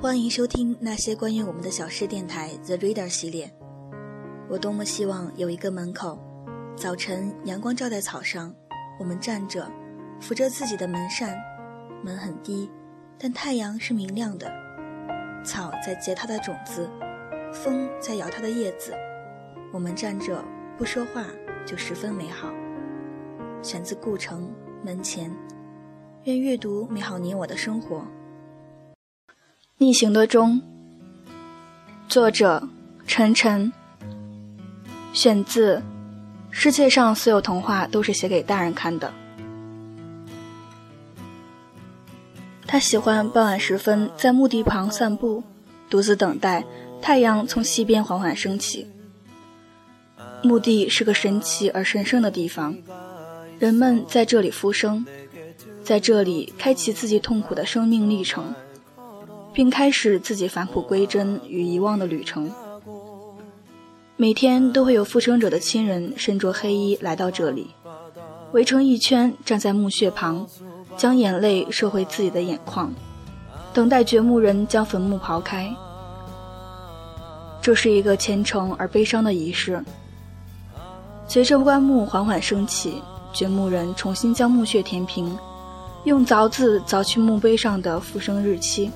欢迎收听那些关于我们的小事电台 The Reader 系列。我多么希望有一个门口，早晨阳光照在草上，我们站着，扶着自己的门扇，门很低，但太阳是明亮的，草在结它的种子，风在摇它的叶子，我们站着不说话就十分美好。选自顾城门前，愿阅读美好你我的生活。逆行的钟，作者陈晨。选自《世界上所有童话都是写给大人看的》。他喜欢傍晚时分在墓地旁散步，独自等待太阳从西边缓缓升起。墓地是个神奇而神圣的地方。人们在这里复生，在这里开启自己痛苦的生命历程，并开始自己返璞归真与遗忘的旅程。每天都会有复生者的亲人身着黑衣来到这里，围成一圈站在墓穴旁，将眼泪射回自己的眼眶，等待掘墓人将坟墓刨开。这是一个虔诚而悲伤的仪式。随着棺木缓缓升起。掘墓人重新将墓穴填平，用凿子凿去墓碑上的复生日期。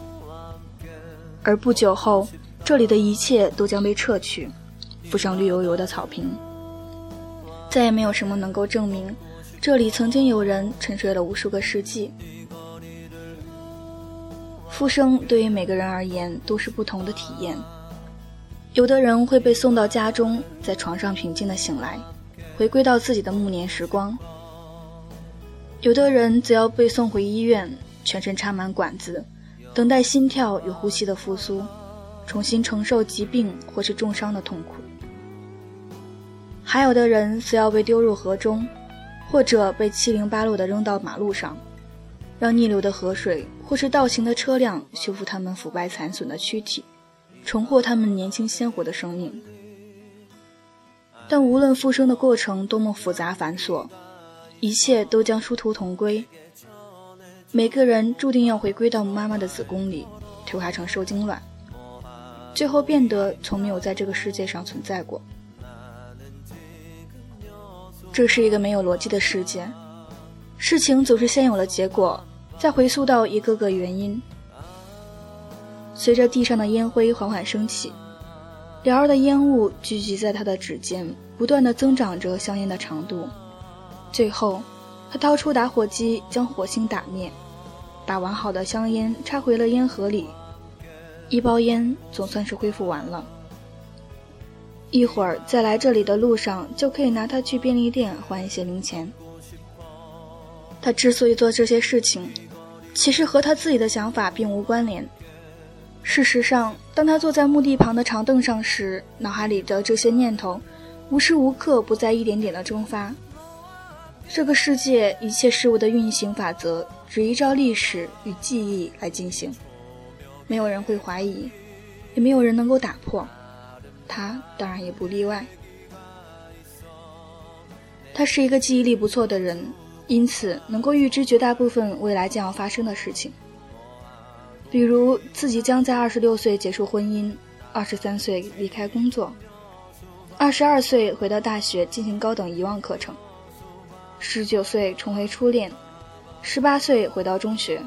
而不久后，这里的一切都将被撤去，附上绿油油的草坪。再也没有什么能够证明，这里曾经有人沉睡了无数个世纪。复生对于每个人而言都是不同的体验。有的人会被送到家中，在床上平静地醒来。回归到自己的暮年时光，有的人则要被送回医院，全身插满管子，等待心跳与呼吸的复苏，重新承受疾病或是重伤的痛苦。还有的人则要被丢入河中，或者被七零八落地扔到马路上，让逆流的河水或是倒行的车辆修复他们腐败残损的躯体，重获他们年轻鲜活的生命。但无论复生的过程多么复杂繁琐，一切都将殊途同归。每个人注定要回归到妈妈的子宫里，退化成受精卵，最后变得从没有在这个世界上存在过。这是一个没有逻辑的世界，事情总是先有了结果，再回溯到一个个原因。随着地上的烟灰缓缓升起。缭绕的烟雾聚集在他的指尖，不断的增长着香烟的长度。最后，他掏出打火机，将火星打灭，把完好的香烟插回了烟盒里。一包烟总算是恢复完了。一会儿在来这里的路上，就可以拿它去便利店换一些零钱。他之所以做这些事情，其实和他自己的想法并无关联。事实上，当他坐在墓地旁的长凳上时，脑海里的这些念头，无时无刻不在一点点的蒸发。这个世界一切事物的运行法则，只依照历史与记忆来进行，没有人会怀疑，也没有人能够打破，他当然也不例外。他是一个记忆力不错的人，因此能够预知绝大部分未来将要发生的事情。比如自己将在二十六岁结束婚姻，二十三岁离开工作，二十二岁回到大学进行高等遗忘课程，十九岁重回初恋，十八岁回到中学，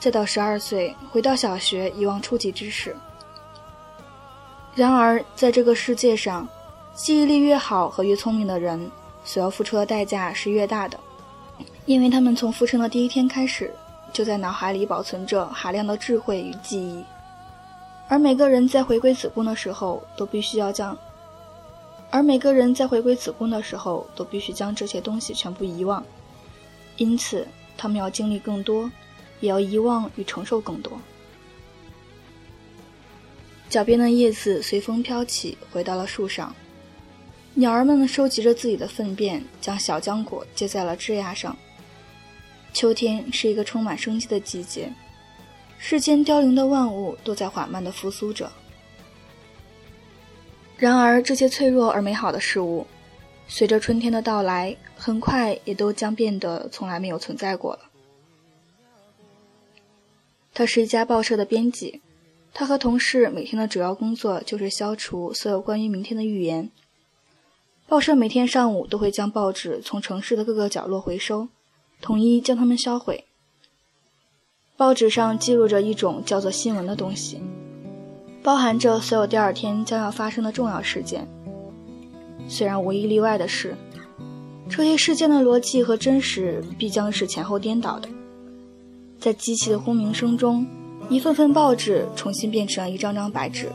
再到十二岁回到小学遗忘初级知识。然而，在这个世界上，记忆力越好和越聪明的人，所要付出的代价是越大的，因为他们从复生的第一天开始。就在脑海里保存着海量的智慧与记忆，而每个人在回归子宫的时候，都必须要将，而每个人在回归子宫的时候，都必须将这些东西全部遗忘，因此他们要经历更多，也要遗忘与承受更多。脚边的叶子随风飘起，回到了树上，鸟儿们收集着自己的粪便，将小浆果结在了枝桠上。秋天是一个充满生机的季节，世间凋零的万物都在缓慢地复苏着。然而，这些脆弱而美好的事物，随着春天的到来，很快也都将变得从来没有存在过了。他是一家报社的编辑，他和同事每天的主要工作就是消除所有关于明天的预言。报社每天上午都会将报纸从城市的各个角落回收，统一将它们销毁。报纸上记录着一种叫做新闻的东西，包含着所有第二天将要发生的重要事件。虽然无一例外的是，这些事件的逻辑和真实必将是前后颠倒的。在机器的轰鸣声中，一份份报纸重新变成了一张张白纸。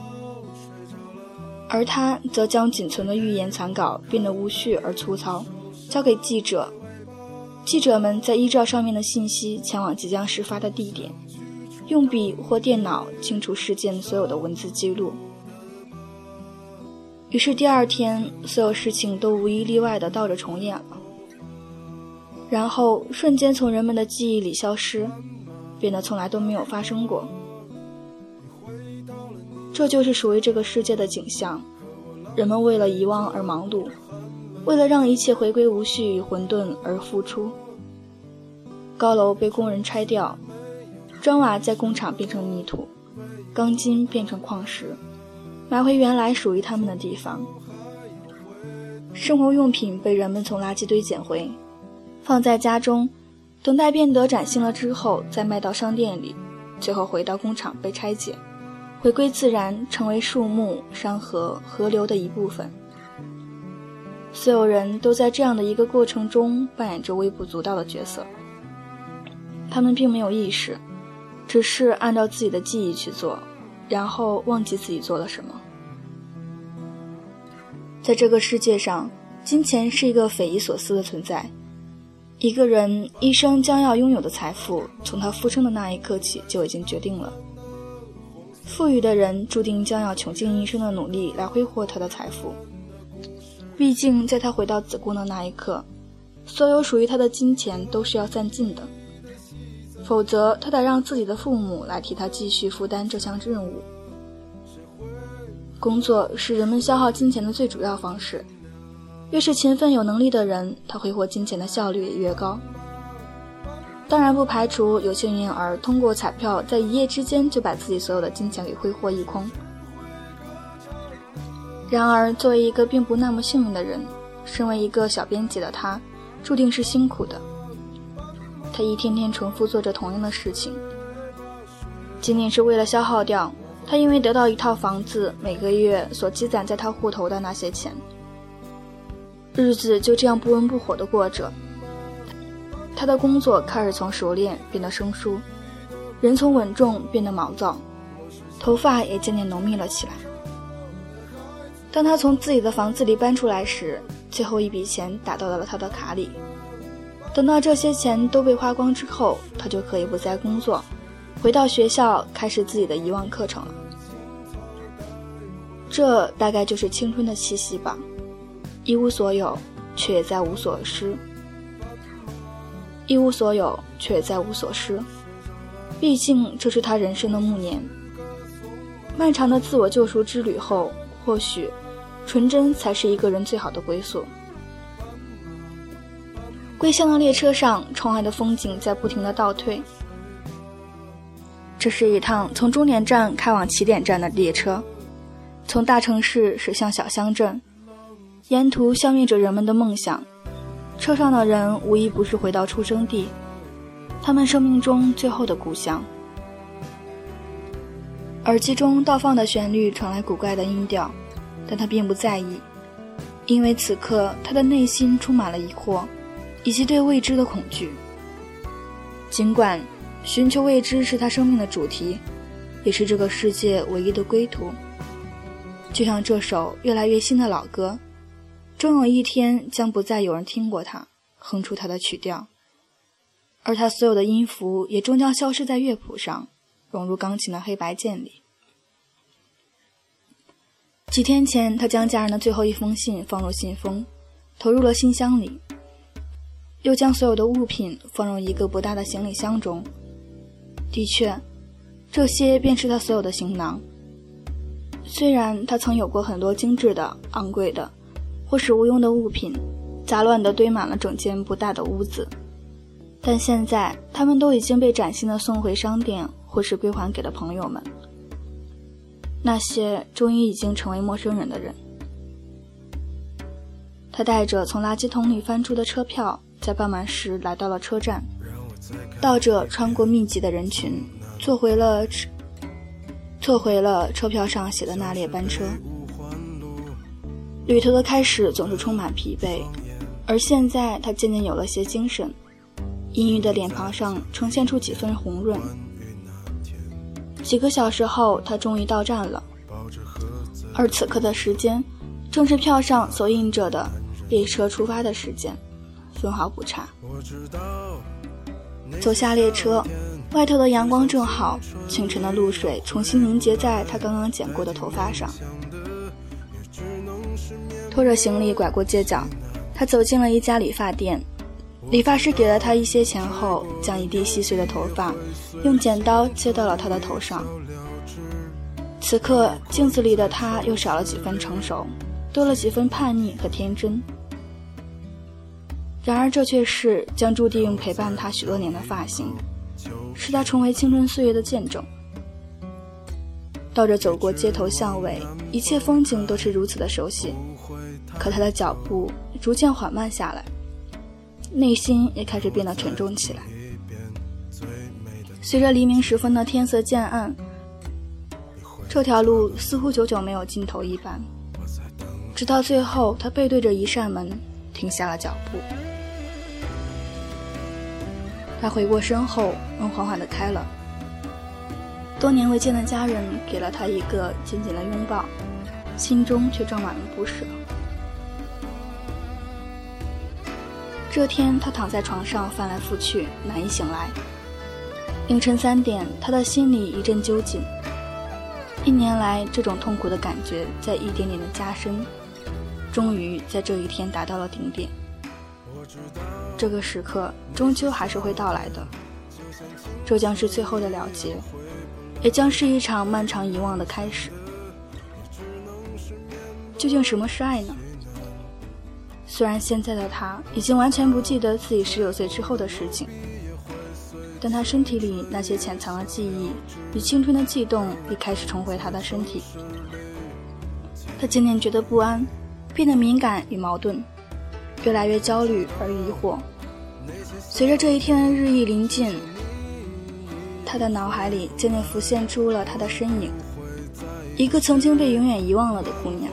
而他则将仅存的预言残稿变得无序而粗糙，交给记者。记者们在依照上面的信息前往即将事发的地点，用笔或电脑清除事件所有的文字记录。于是第二天，所有事情都无一例外的倒着重演了，然后瞬间从人们的记忆里消失，变得从来都没有发生过。这就是属于这个世界的景象，人们为了遗忘而忙碌，为了让一切回归无序与混沌而付出。高楼被工人拆掉，砖瓦在工厂变成泥土，钢筋变成矿石，埋回原来属于他们的地方。生活用品被人们从垃圾堆捡回，放在家中，等待变得崭新了之后再卖到商店里，最后回到工厂被拆解。回归自然，成为树木、山河、河流的一部分。所有人都在这样的一个过程中扮演着微不足道的角色。他们并没有意识，只是按照自己的记忆去做，然后忘记自己做了什么。在这个世界上，金钱是一个匪夷所思的存在。一个人一生将要拥有的财富，从他出生的那一刻起就已经决定了。富裕的人注定将要穷尽一生的努力来挥霍他的财富。毕竟，在他回到子宫的那一刻，所有属于他的金钱都是要散尽的，否则他得让自己的父母来替他继续负担这项任务。工作是人们消耗金钱的最主要方式，越是勤奋有能力的人，他挥霍金钱的效率也越高。当然不排除有幸运儿通过彩票，在一夜之间就把自己所有的金钱给挥霍一空。然而，作为一个并不那么幸运的人，身为一个小编辑的他，注定是辛苦的。他一天天重复做着同样的事情，仅仅是为了消耗掉他因为得到一套房子每个月所积攒在他户头的那些钱。日子就这样不温不火地过着。他的工作开始从熟练变得生疏，人从稳重变得毛躁，头发也渐渐浓密了起来。当他从自己的房子里搬出来时，最后一笔钱打到了他的卡里。等到这些钱都被花光之后，他就可以不再工作，回到学校开始自己的遗忘课程了。这大概就是青春的气息吧，一无所有，却也在无所失。一无所有，却也再无所失。毕竟这是他人生的暮年。漫长的自我救赎之旅后，或许纯真才是一个人最好的归宿。归乡的列车上，窗外的风景在不停的倒退。这是一趟从终点站开往起点站的列车，从大城市驶向小乡镇，沿途消灭着人们的梦想。车上的人无一不是回到出生地，他们生命中最后的故乡。耳机中倒放的旋律传来古怪的音调，但他并不在意，因为此刻他的内心充满了疑惑，以及对未知的恐惧。尽管寻求未知是他生命的主题，也是这个世界唯一的归途，就像这首越来越新的老歌。终有一天，将不再有人听过它，哼出它的曲调，而它所有的音符也终将消失在乐谱上，融入钢琴的黑白键里。几天前，他将家人的最后一封信放入信封，投入了信箱里，又将所有的物品放入一个不大的行李箱中。的确，这些便是他所有的行囊。虽然他曾有过很多精致的、昂贵的。或是无用的物品，杂乱地堆满了整间不大的屋子，但现在他们都已经被崭新的送回商店，或是归还给了朋友们。那些终于已经成为陌生人的人。他带着从垃圾桶里翻出的车票，在傍晚时来到了车站，倒着穿过密集的人群，坐回了坐回了车票上写的那列班车。旅途的开始总是充满疲惫，而现在他渐渐有了些精神，阴郁的脸庞上呈现出几分红润。几个小时后，他终于到站了，而此刻的时间，正是票上所印着的列车出发的时间，分毫不差。走下列车，外头的阳光正好，清晨的露水重新凝结在他刚刚剪过的头发上。拖着行李拐过街角，他走进了一家理发店。理发师给了他一些钱后，将一地细碎的头发用剪刀接到了他的头上。此刻，镜子里的他又少了几分成熟，多了几分叛逆和天真。然而，这却是将注定陪伴他许多年的发型，是他重回青春岁月的见证。倒着走过街头巷尾，一切风景都是如此的熟悉。可他的脚步逐渐缓慢下来，内心也开始变得沉重起来。随着黎明时分的天色渐暗，这条路似乎久久没有尽头一般。直到最后，他背对着一扇门，停下了脚步。他回过身后，门缓缓地开了。多年未见的家人给了他一个紧紧的拥抱，心中却装满了不舍。这天，他躺在床上翻来覆去，难以醒来。凌晨三点，他的心里一阵揪紧。一年来，这种痛苦的感觉在一点点的加深，终于在这一天达到了顶点。这个时刻终究还是会到来的，这将是最后的了结，也将是一场漫长遗忘的开始。究竟什么是爱呢？虽然现在的他已经完全不记得自己十九岁之后的事情，但他身体里那些潜藏的记忆与青春的悸动已开始重回他的身体。他渐渐觉得不安，变得敏感与矛盾，越来越焦虑而疑惑。随着这一天日益临近，他的脑海里渐渐浮现出了他的身影，一个曾经被永远遗忘了的姑娘。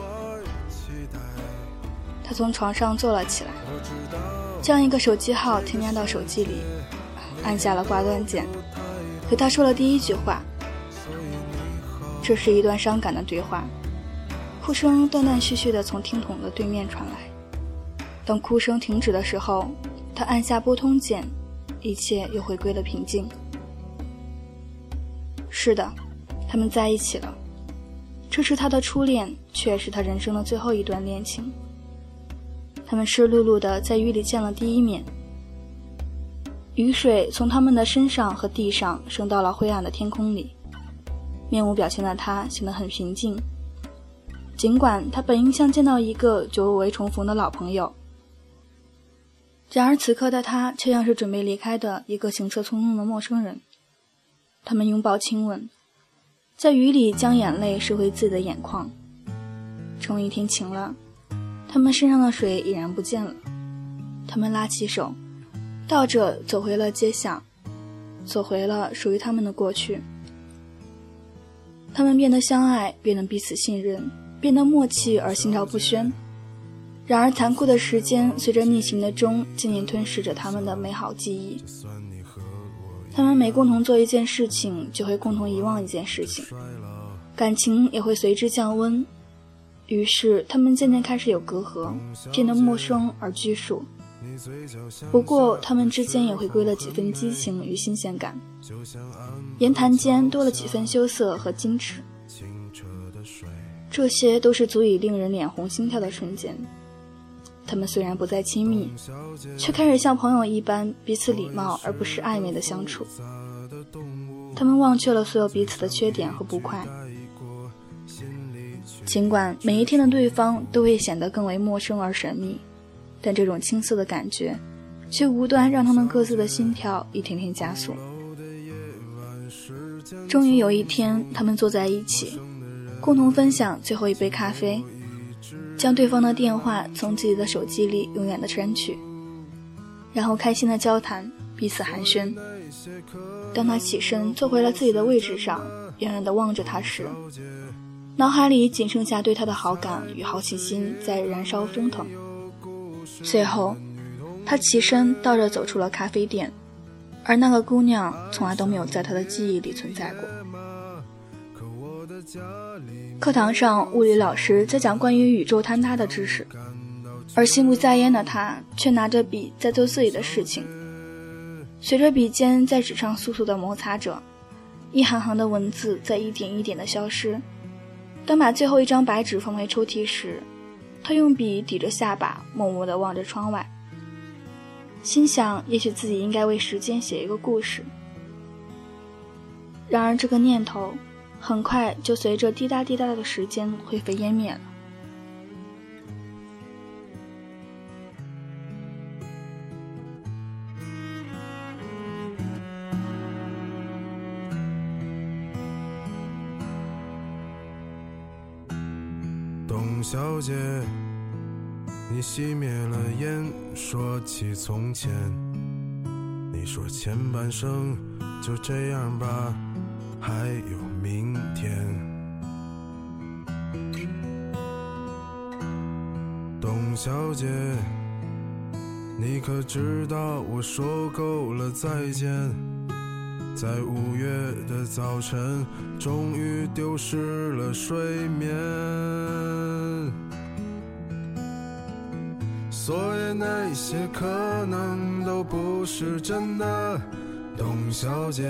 他从床上坐了起来，将一个手机号添加到手机里，按下了挂断键。和他说了第一句话。这是一段伤感的对话，哭声断断续续地从听筒的对面传来。当哭声停止的时候，他按下拨通键，一切又回归了平静。是的，他们在一起了。这是他的初恋，却是他人生的最后一段恋情。他们湿漉漉的在雨里见了第一面，雨水从他们的身上和地上升到了灰暗的天空里。面无表情的他显得很平静，尽管他本应像见到一个久违重逢的老朋友。然而此刻的他却像是准备离开的一个行色匆匆的陌生人。他们拥抱亲吻，在雨里将眼泪收回自己的眼眶。终于天晴了。他们身上的水已然不见了，他们拉起手，倒着走回了街巷，走回了属于他们的过去。他们变得相爱，变得彼此信任，变得默契而心照不宣。然而，残酷的时间随着逆行的钟，渐渐吞噬着他们的美好记忆。他们每共同做一件事情，就会共同遗忘一件事情，感情也会随之降温。于是，他们渐渐开始有隔阂，变得陌生而拘束。不过，他们之间也回归了几分激情与新鲜感，言谈间多了几分羞涩和矜持。这些都是足以令人脸红心跳的瞬间。他们虽然不再亲密，却开始像朋友一般彼此礼貌而不是暧昧的相处。他们忘却了所有彼此的缺点和不快。尽管每一天的对方都会显得更为陌生而神秘，但这种青涩的感觉，却无端让他们各自的心跳一天天加速。终于有一天，他们坐在一起，共同分享最后一杯咖啡，将对方的电话从自己的手机里永远的删去，然后开心的交谈，彼此寒暄。当他起身坐回了自己的位置上，远远的望着他时，脑海里仅剩下对他的好感与好奇心在燃烧升腾。最后，他起身倒着走出了咖啡店。而那个姑娘从来都没有在他的记忆里存在过。课堂上，物理老师在讲关于宇宙坍塌的知识，而心不在焉的他却拿着笔在做自己的事情。随着笔尖在纸上簌簌的摩擦着，一行行的文字在一点一点的消失。当把最后一张白纸放回抽屉时，他用笔抵着下巴，默默地望着窗外。心想，也许自己应该为时间写一个故事。然而，这个念头很快就随着滴答滴答的时间灰飞烟灭了。董小姐。你熄灭了烟，说起从前。你说前半生就这样吧，还有明天。董小姐，你可知道我说够了再见，在五月的早晨，终于丢失了睡眠。所以那些可能都不是真的，董小姐，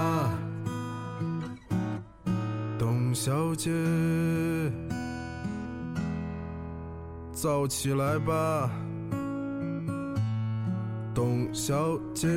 小姐，早起来吧，董小姐。